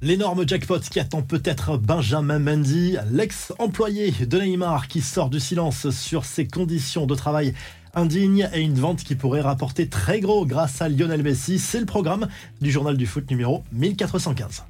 L'énorme jackpot qui attend peut-être Benjamin Mendy, l'ex-employé de Neymar qui sort du silence sur ses conditions de travail indignes et une vente qui pourrait rapporter très gros grâce à Lionel Messi. C'est le programme du journal du foot numéro 1415.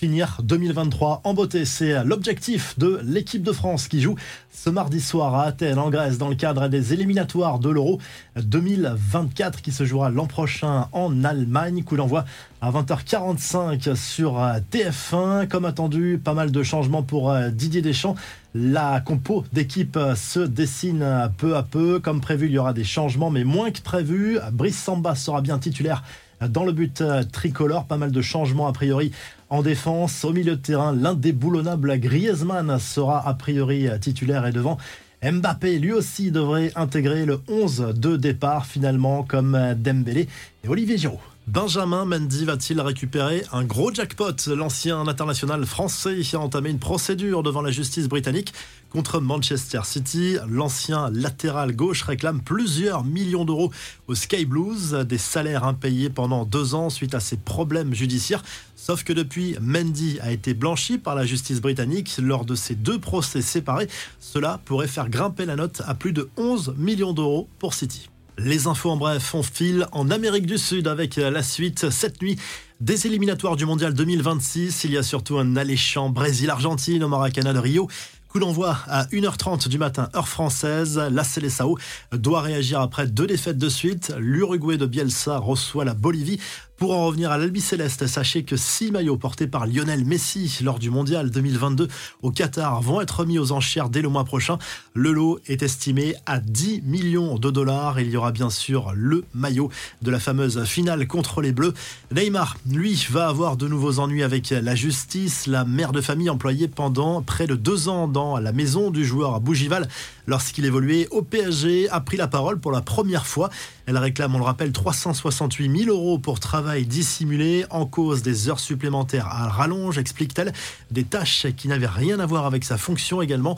Finir 2023 en beauté. C'est l'objectif de l'équipe de France qui joue ce mardi soir à Athènes, en Grèce, dans le cadre des éliminatoires de l'Euro 2024 qui se jouera l'an prochain en Allemagne. Coup d'envoi à 20h45 sur TF1. Comme attendu, pas mal de changements pour Didier Deschamps. La compo d'équipe se dessine peu à peu. Comme prévu, il y aura des changements, mais moins que prévu. Brice Samba sera bien titulaire dans le but euh, tricolore. Pas mal de changements a priori en défense. Au milieu de terrain, l'indéboulonnable Griezmann sera a priori titulaire et devant. Mbappé, lui aussi, devrait intégrer le 11 de départ finalement comme Dembélé et Olivier Giroud. Benjamin Mendy va-t-il récupérer un gros jackpot? L'ancien international français a entamé une procédure devant la justice britannique contre Manchester City. L'ancien latéral gauche réclame plusieurs millions d'euros aux Sky Blues, des salaires impayés pendant deux ans suite à ses problèmes judiciaires. Sauf que depuis, Mendy a été blanchi par la justice britannique lors de ces deux procès séparés. Cela pourrait faire grimper la note à plus de 11 millions d'euros pour City. Les infos en bref, on file en Amérique du Sud avec la suite cette nuit des éliminatoires du Mondial 2026. Il y a surtout un alléchant Brésil-Argentine au Maracana de Rio. Coup d'envoi à 1h30 du matin, heure française. La Célessao doit réagir après deux défaites de suite. L'Uruguay de Bielsa reçoit la Bolivie. Pour en revenir à l'Albi Céleste, sachez que six maillots portés par Lionel Messi lors du Mondial 2022 au Qatar vont être mis aux enchères dès le mois prochain. Le lot est estimé à 10 millions de dollars. Il y aura bien sûr le maillot de la fameuse finale contre les Bleus. Neymar, lui, va avoir de nouveaux ennuis avec la justice. La mère de famille employée pendant près de deux ans dans la maison du joueur à Bougival lorsqu'il évoluait au PSG a pris la parole pour la première fois. Elle réclame, on le rappelle, 368 000 euros pour dissimulé en cause des heures supplémentaires à rallonge, explique-t-elle, des tâches qui n'avaient rien à voir avec sa fonction également.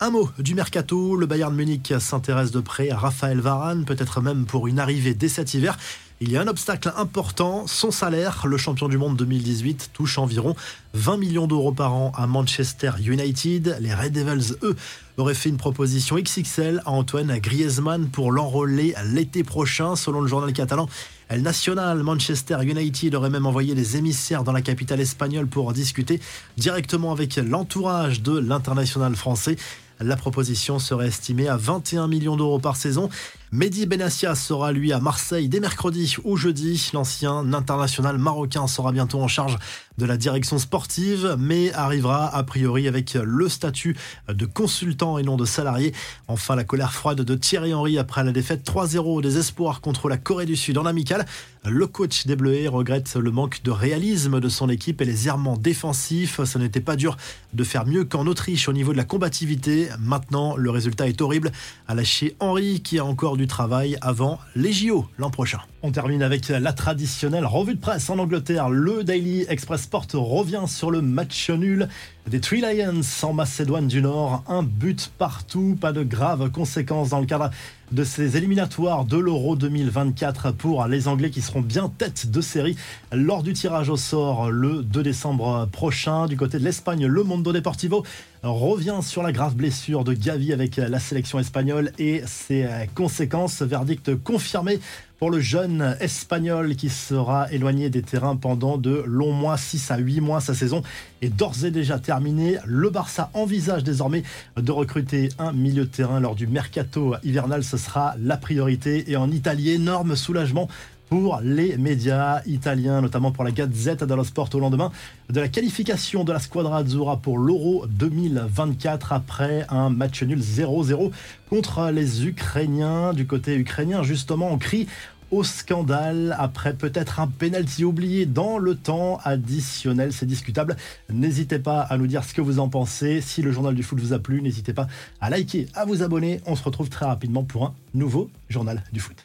Un mot du mercato, le Bayern Munich s'intéresse de près à Raphaël Varane, peut-être même pour une arrivée dès cet hiver. Il y a un obstacle important, son salaire. Le champion du monde 2018 touche environ 20 millions d'euros par an à Manchester United. Les Red Devils, eux, auraient fait une proposition XXL à Antoine Griezmann pour l'enrôler l'été prochain, selon le journal catalan. El Nacional, Manchester United aurait même envoyé des émissaires dans la capitale espagnole pour discuter directement avec l'entourage de l'international français. La proposition serait estimée à 21 millions d'euros par saison. Mehdi Benassia sera lui à Marseille dès mercredi ou jeudi. L'ancien international marocain sera bientôt en charge de la direction sportive, mais arrivera a priori avec le statut de consultant et non de salarié. Enfin, la colère froide de Thierry Henry après la défaite 3-0 des Espoirs contre la Corée du Sud en amical. Le coach des Bleus regrette le manque de réalisme de son équipe et les errements défensifs. Ce n'était pas dur de faire mieux qu'en Autriche au niveau de la combativité. Maintenant, le résultat est horrible. À lâcher Henry qui a encore du travail avant les JO l'an prochain. On termine avec la traditionnelle revue de presse en Angleterre. Le Daily Express Sport revient sur le match nul des Three Lions en Macédoine du Nord. Un but partout, pas de graves conséquences dans le cadre de ces éliminatoires de l'Euro 2024 pour les Anglais qui seront bien tête de série lors du tirage au sort le 2 décembre prochain. Du côté de l'Espagne, le Mondo Deportivo revient sur la grave blessure de Gavi avec la sélection espagnole et ses conséquences. Verdict confirmé pour le jeune espagnol qui sera éloigné des terrains pendant de longs mois, 6 à 8 mois. Sa saison est d'ores et déjà terminée. Le Barça envisage désormais de recruter un milieu de terrain lors du mercato hivernal. Ce sera la priorité. Et en Italie, énorme soulagement pour les médias italiens, notamment pour la Gazzetta dello Sport au lendemain de la qualification de la Squadra Azzurra pour l'Euro 2024 après un match nul 0-0 contre les Ukrainiens. Du côté ukrainien, justement, on crie au scandale après peut-être un penalty oublié dans le temps additionnel. C'est discutable. N'hésitez pas à nous dire ce que vous en pensez. Si le journal du foot vous a plu, n'hésitez pas à liker, à vous abonner. On se retrouve très rapidement pour un nouveau journal du foot.